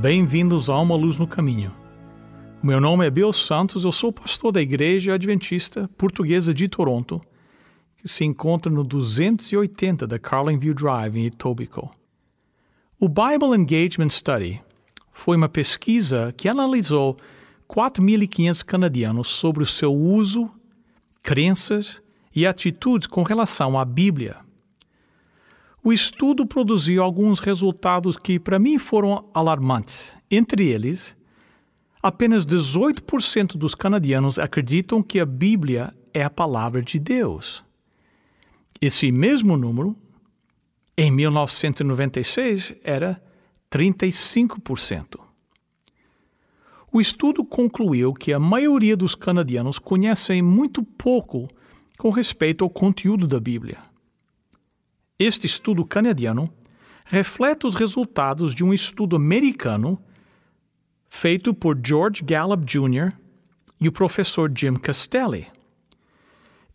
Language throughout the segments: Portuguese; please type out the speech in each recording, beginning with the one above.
Bem-vindos a Uma Luz no Caminho. O meu nome é Bill Santos, eu sou pastor da Igreja Adventista Portuguesa de Toronto, que se encontra no 280 da Carlingview Drive, em Etobicoke. O Bible Engagement Study foi uma pesquisa que analisou 4.500 canadianos sobre o seu uso, crenças e atitudes com relação à Bíblia. O estudo produziu alguns resultados que, para mim, foram alarmantes. Entre eles, apenas 18% dos canadianos acreditam que a Bíblia é a palavra de Deus. Esse mesmo número, em 1996, era 35%. O estudo concluiu que a maioria dos canadianos conhecem muito pouco com respeito ao conteúdo da Bíblia. Este estudo canadiano reflete os resultados de um estudo americano feito por George Gallup Jr. e o professor Jim Castelli.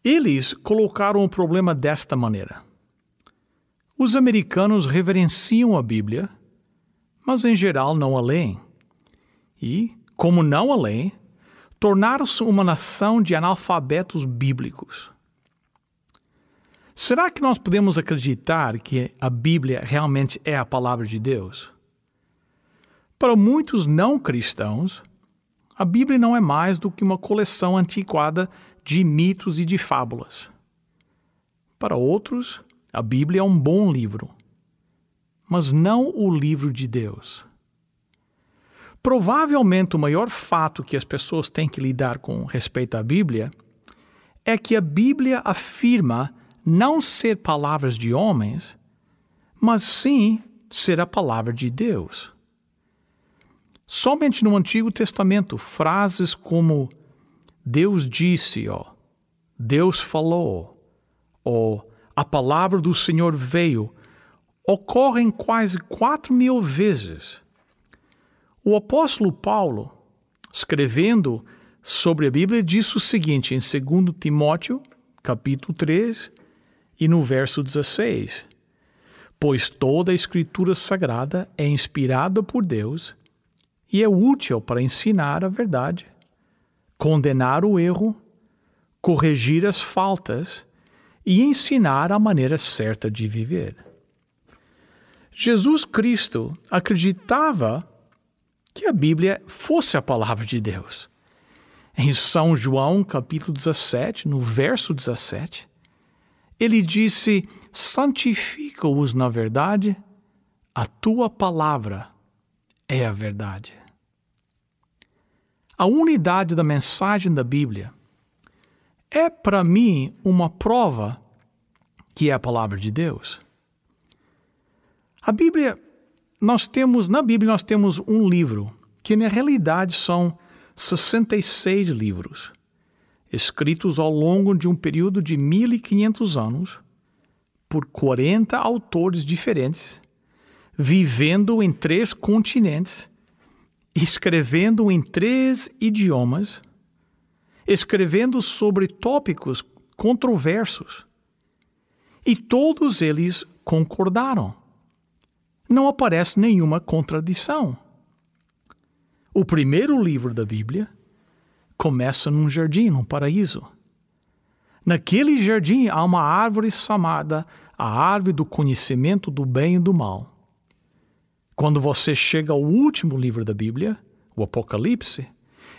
Eles colocaram o problema desta maneira. Os americanos reverenciam a Bíblia, mas em geral não a leem. E, como não a leem, tornaram-se uma nação de analfabetos bíblicos. Será que nós podemos acreditar que a Bíblia realmente é a palavra de Deus? Para muitos não cristãos, a Bíblia não é mais do que uma coleção antiquada de mitos e de fábulas. Para outros, a Bíblia é um bom livro, mas não o livro de Deus. Provavelmente o maior fato que as pessoas têm que lidar com respeito à Bíblia é que a Bíblia afirma não ser palavras de homens, mas sim ser a palavra de Deus. Somente no Antigo Testamento, frases como Deus disse, ó, Deus falou, ou a palavra do Senhor veio, ocorrem quase quatro mil vezes. O apóstolo Paulo, escrevendo sobre a Bíblia, disse o seguinte em 2 Timóteo, capítulo 3, e no verso 16: Pois toda a Escritura Sagrada é inspirada por Deus e é útil para ensinar a verdade, condenar o erro, corrigir as faltas e ensinar a maneira certa de viver. Jesus Cristo acreditava que a Bíblia fosse a palavra de Deus. Em São João, capítulo 17, no verso 17, ele disse: Santifica-os na verdade, a tua palavra é a verdade. A unidade da mensagem da Bíblia é para mim uma prova que é a palavra de Deus. A Bíblia, nós temos, na Bíblia nós temos um livro, que na realidade são 66 livros, escritos ao longo de um período de 1500 anos por 40 autores diferentes, vivendo em três continentes escrevendo em três idiomas, escrevendo sobre tópicos controversos. E todos eles concordaram. Não aparece nenhuma contradição. O primeiro livro da Bíblia começa num jardim, num paraíso. Naquele jardim há uma árvore chamada a árvore do conhecimento do bem e do mal. Quando você chega ao último livro da Bíblia, o Apocalipse,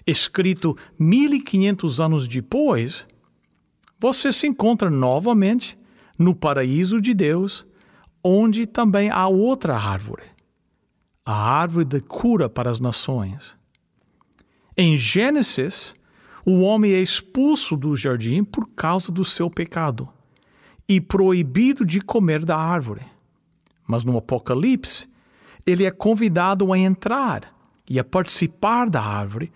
escrito 1500 anos depois, você se encontra novamente no paraíso de Deus, onde também há outra árvore, a árvore da cura para as nações. Em Gênesis, o homem é expulso do jardim por causa do seu pecado e proibido de comer da árvore. Mas no Apocalipse, ele é convidado a entrar e a participar da árvore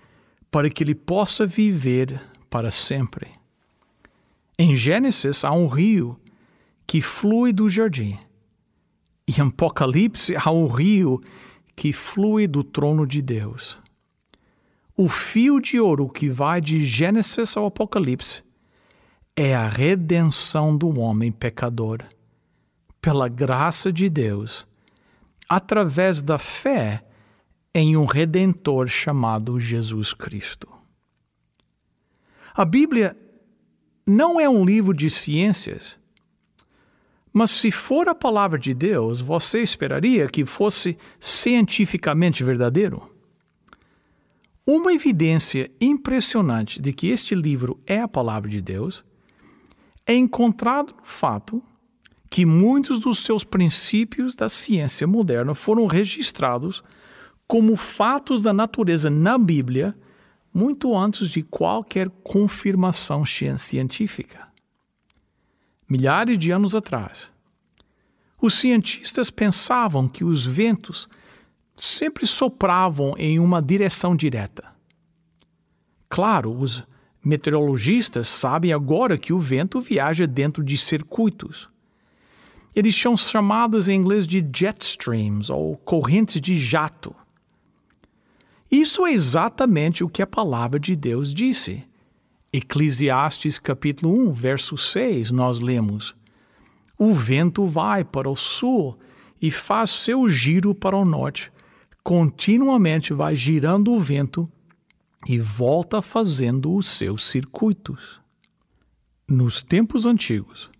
para que ele possa viver para sempre. Em Gênesis há um rio que flui do jardim. E em Apocalipse há um rio que flui do trono de Deus. O fio de ouro que vai de Gênesis ao Apocalipse é a redenção do homem pecador, pela graça de Deus, através da fé em um redentor chamado Jesus Cristo. A Bíblia não é um livro de ciências, mas se for a palavra de Deus, você esperaria que fosse cientificamente verdadeiro? Uma evidência impressionante de que este livro é a palavra de Deus é encontrado no fato que muitos dos seus princípios da ciência moderna foram registrados como fatos da natureza na Bíblia muito antes de qualquer confirmação científica. Milhares de anos atrás, os cientistas pensavam que os ventos sempre sopravam em uma direção direta. Claro, os meteorologistas sabem agora que o vento viaja dentro de circuitos. Eles são chamados em inglês de jet streams ou correntes de jato. Isso é exatamente o que a palavra de Deus disse. Eclesiastes capítulo 1, verso 6, nós lemos: O vento vai para o sul e faz seu giro para o norte. Continuamente vai girando o vento e volta fazendo os seus circuitos. Nos tempos antigos,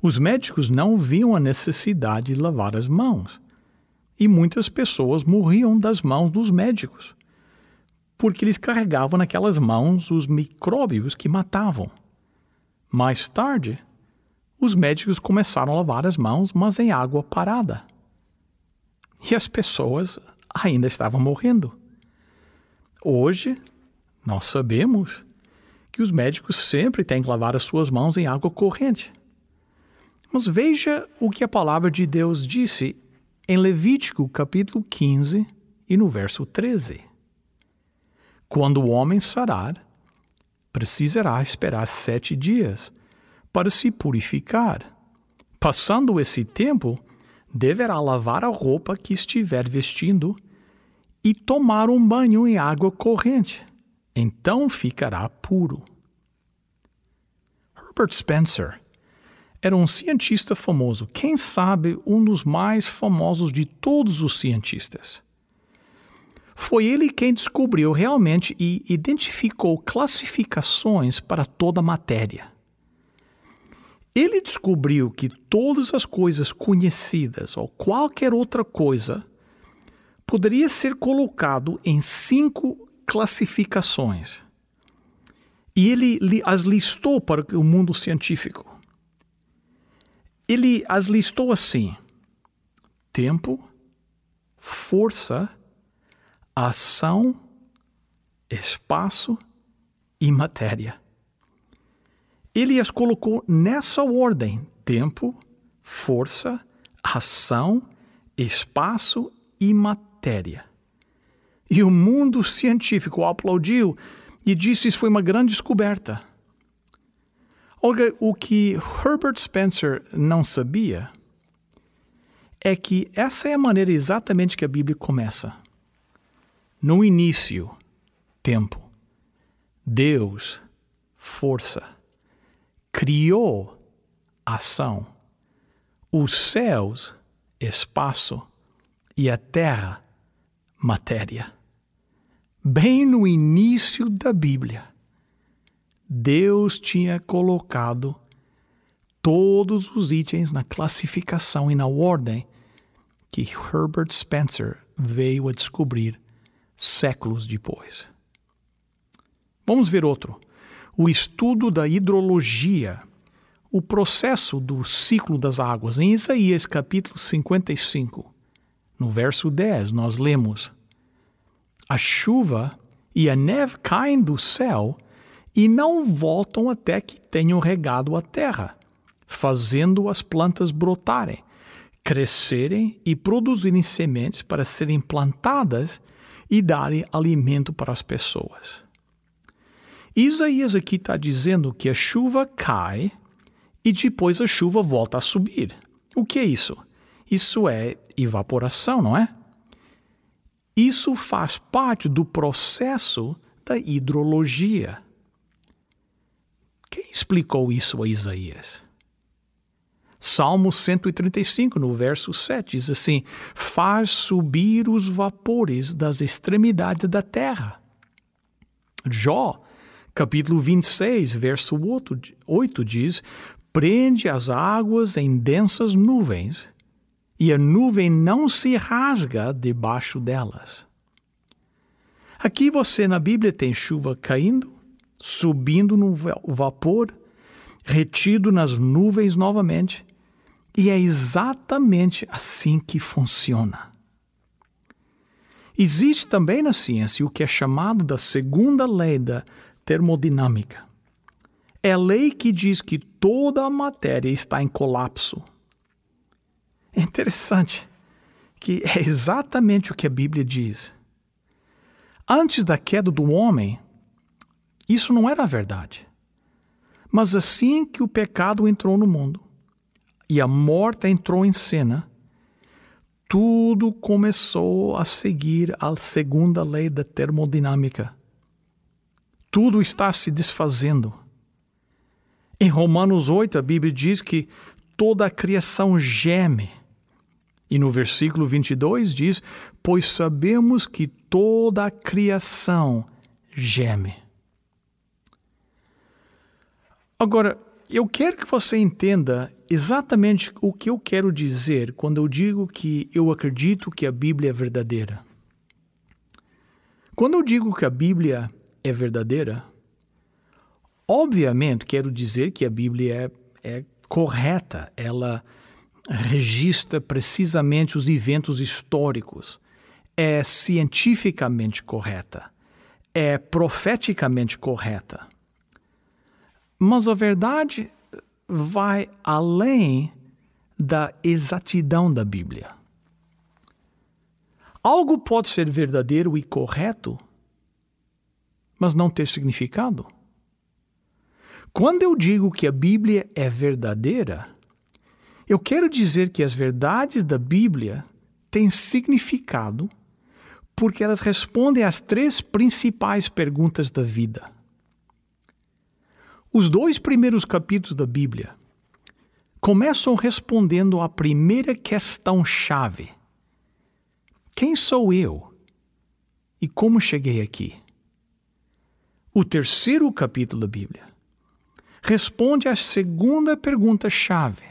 os médicos não viam a necessidade de lavar as mãos e muitas pessoas morriam das mãos dos médicos, porque eles carregavam naquelas mãos os micróbios que matavam. Mais tarde, os médicos começaram a lavar as mãos, mas em água parada. E as pessoas ainda estavam morrendo. Hoje, nós sabemos que os médicos sempre têm que lavar as suas mãos em água corrente. Mas veja o que a palavra de Deus disse em Levítico capítulo 15 e no verso 13. Quando o homem sarar, precisará esperar sete dias para se purificar. Passando esse tempo, deverá lavar a roupa que estiver vestindo e tomar um banho em água corrente. Então ficará puro. Herbert Spencer era um cientista famoso, quem sabe um dos mais famosos de todos os cientistas. Foi ele quem descobriu realmente e identificou classificações para toda a matéria. Ele descobriu que todas as coisas conhecidas ou qualquer outra coisa poderia ser colocado em cinco classificações. E ele as listou para o mundo científico. Ele as listou assim: tempo, força, ação, espaço e matéria. Ele as colocou nessa ordem: tempo, força, ação, espaço e matéria. E o mundo científico aplaudiu e disse isso foi uma grande descoberta. Olga, o que Herbert Spencer não sabia é que essa é a maneira exatamente que a Bíblia começa. No início, tempo. Deus, força. Criou ação. Os céus, espaço. E a terra, matéria. Bem no início da Bíblia Deus tinha colocado todos os itens na classificação e na ordem que Herbert Spencer veio a descobrir séculos depois. Vamos ver outro. O estudo da hidrologia, o processo do ciclo das águas. Em Isaías capítulo 55, no verso 10, nós lemos: A chuva e a neve caem do céu e não voltam até que tenham regado a terra, fazendo as plantas brotarem, crescerem e produzirem sementes para serem plantadas e darem alimento para as pessoas. Isaías aqui está dizendo que a chuva cai e depois a chuva volta a subir. O que é isso? Isso é evaporação, não é? Isso faz parte do processo da hidrologia. Quem explicou isso a Isaías? Salmo 135, no verso 7, diz assim: Faz subir os vapores das extremidades da terra. Jó, capítulo 26, verso 8, 8 diz: Prende as águas em densas nuvens, e a nuvem não se rasga debaixo delas. Aqui você na Bíblia tem chuva caindo, subindo no vapor, retido nas nuvens novamente e é exatamente assim que funciona. Existe também na ciência o que é chamado da segunda lei da termodinâmica. É a lei que diz que toda a matéria está em colapso. É interessante que é exatamente o que a Bíblia diz. Antes da queda do homem, isso não era a verdade. Mas assim que o pecado entrou no mundo, e a morte entrou em cena, tudo começou a seguir a segunda lei da termodinâmica. Tudo está se desfazendo. Em Romanos 8, a Bíblia diz que toda a criação geme. E no versículo 22 diz: Pois sabemos que toda a criação geme. Agora, eu quero que você entenda exatamente o que eu quero dizer quando eu digo que eu acredito que a Bíblia é verdadeira. Quando eu digo que a Bíblia é verdadeira, obviamente quero dizer que a Bíblia é, é correta, ela registra precisamente os eventos históricos, é cientificamente correta, é profeticamente correta. Mas a verdade vai além da exatidão da Bíblia. Algo pode ser verdadeiro e correto, mas não ter significado. Quando eu digo que a Bíblia é verdadeira, eu quero dizer que as verdades da Bíblia têm significado porque elas respondem às três principais perguntas da vida. Os dois primeiros capítulos da Bíblia começam respondendo à primeira questão-chave: Quem sou eu? E como cheguei aqui? O terceiro capítulo da Bíblia responde à segunda pergunta-chave: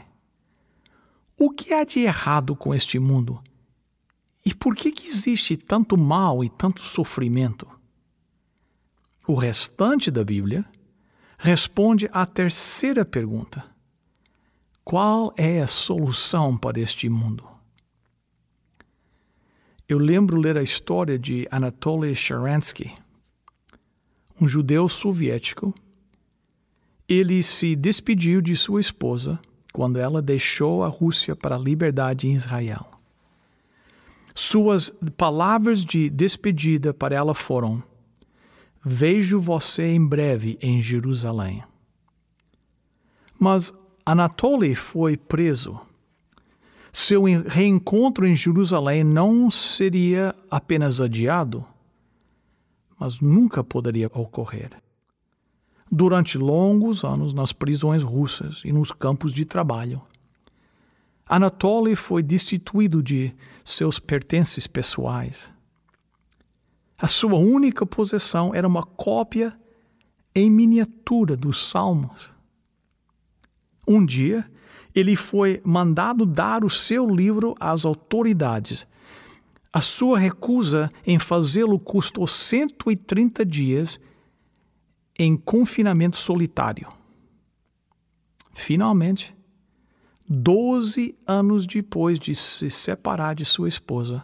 O que há de errado com este mundo? E por que, que existe tanto mal e tanto sofrimento? O restante da Bíblia responde à terceira pergunta: Qual é a solução para este mundo? Eu lembro ler a história de Anatoly Sharansky, um judeu soviético. Ele se despediu de sua esposa quando ela deixou a Rússia para a liberdade em Israel. Suas palavras de despedida para ela foram: Vejo você em breve em Jerusalém. Mas Anatoly foi preso. Seu reencontro em Jerusalém não seria apenas adiado, mas nunca poderia ocorrer. Durante longos anos nas prisões russas e nos campos de trabalho, Anatoly foi destituído de seus pertences pessoais a sua única possessão era uma cópia em miniatura dos Salmos. Um dia, ele foi mandado dar o seu livro às autoridades. A sua recusa em fazê-lo custou 130 dias em confinamento solitário. Finalmente, 12 anos depois de se separar de sua esposa,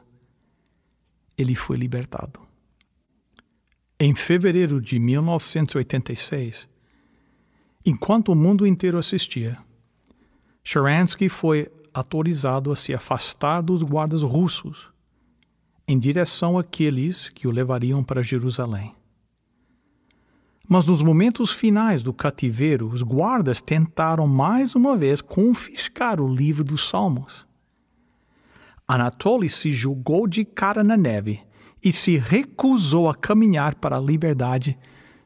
ele foi libertado. Em fevereiro de 1986, enquanto o mundo inteiro assistia, Sharansky foi autorizado a se afastar dos guardas russos em direção àqueles que o levariam para Jerusalém. Mas nos momentos finais do cativeiro, os guardas tentaram mais uma vez confiscar o livro dos Salmos. Anatoly se julgou de cara na neve e se recusou a caminhar para a liberdade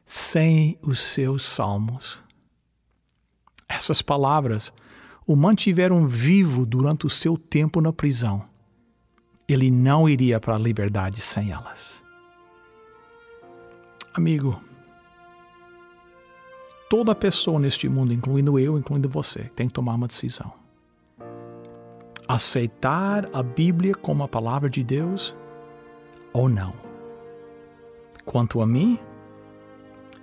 sem os seus salmos. Essas palavras o mantiveram vivo durante o seu tempo na prisão. Ele não iria para a liberdade sem elas. Amigo, toda pessoa neste mundo, incluindo eu, incluindo você, tem que tomar uma decisão. Aceitar a Bíblia como a palavra de Deus ou não. Quanto a mim,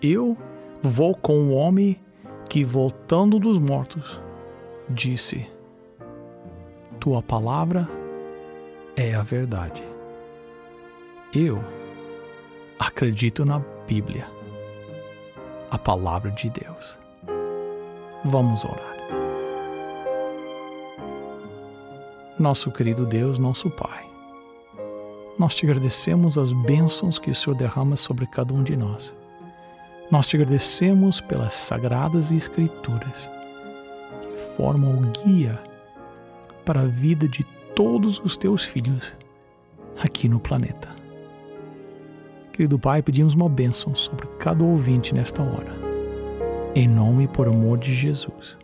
eu vou com o homem que, voltando dos mortos, disse: Tua palavra é a verdade. Eu acredito na Bíblia, a palavra de Deus. Vamos orar. Nosso querido Deus, nosso Pai, nós te agradecemos as bênçãos que o Senhor derrama sobre cada um de nós. Nós te agradecemos pelas sagradas escrituras que formam o guia para a vida de todos os teus filhos aqui no planeta. Querido Pai, pedimos uma bênção sobre cada ouvinte nesta hora. Em nome e por amor de Jesus.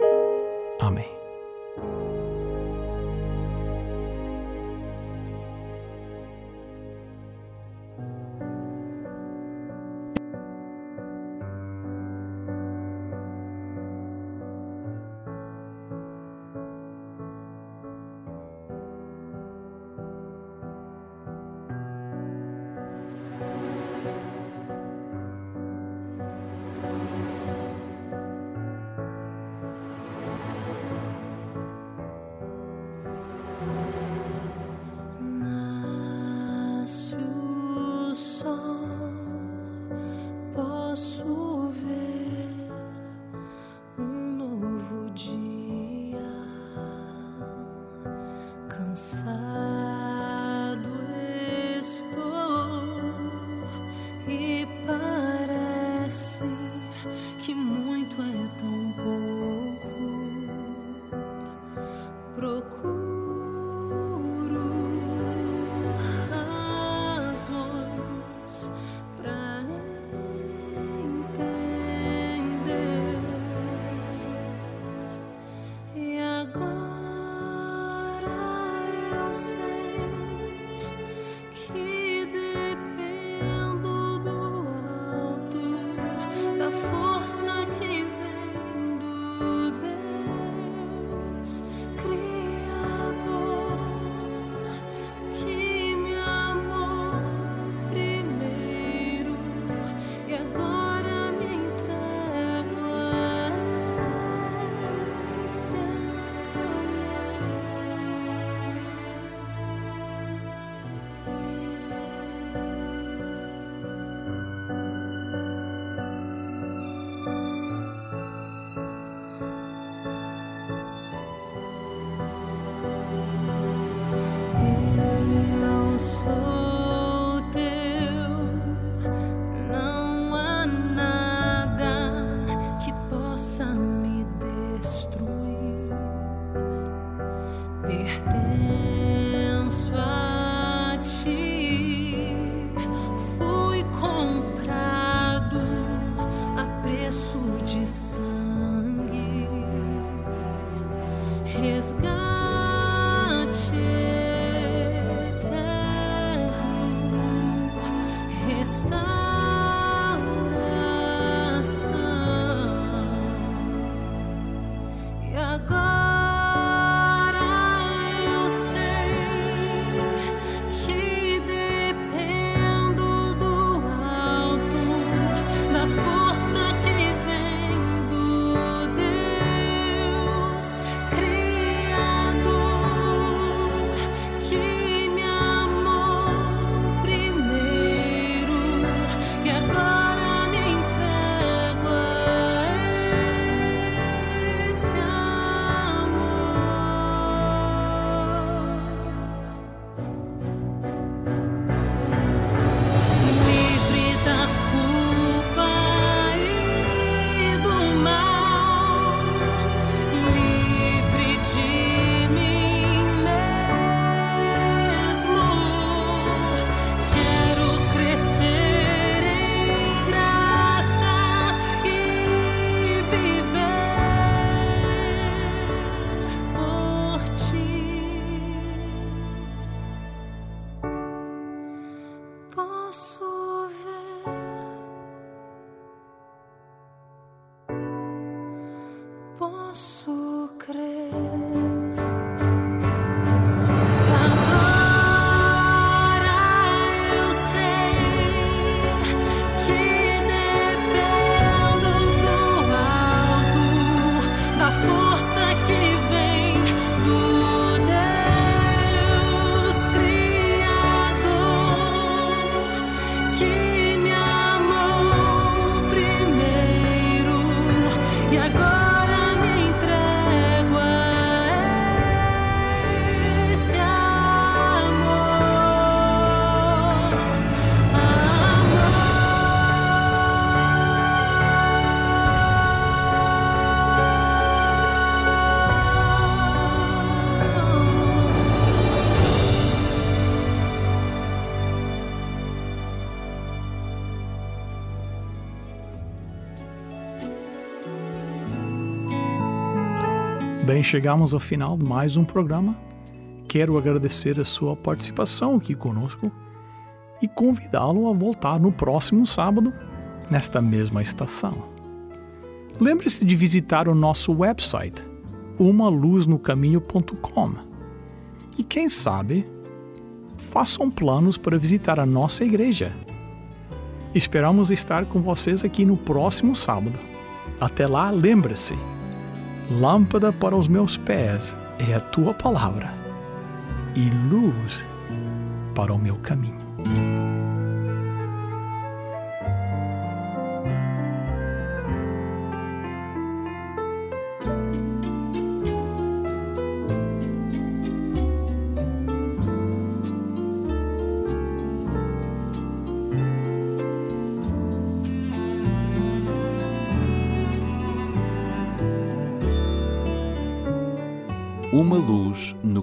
Amém. 我哭。his God. posso crer. Bem, chegamos ao final de mais um programa. Quero agradecer a sua participação aqui conosco e convidá-lo a voltar no próximo sábado, nesta mesma estação. Lembre-se de visitar o nosso website, umaluznocaminho.com. E quem sabe, façam planos para visitar a nossa igreja. Esperamos estar com vocês aqui no próximo sábado. Até lá, lembre-se: lâmpada para os meus pés é a tua palavra e luz para o meu caminho.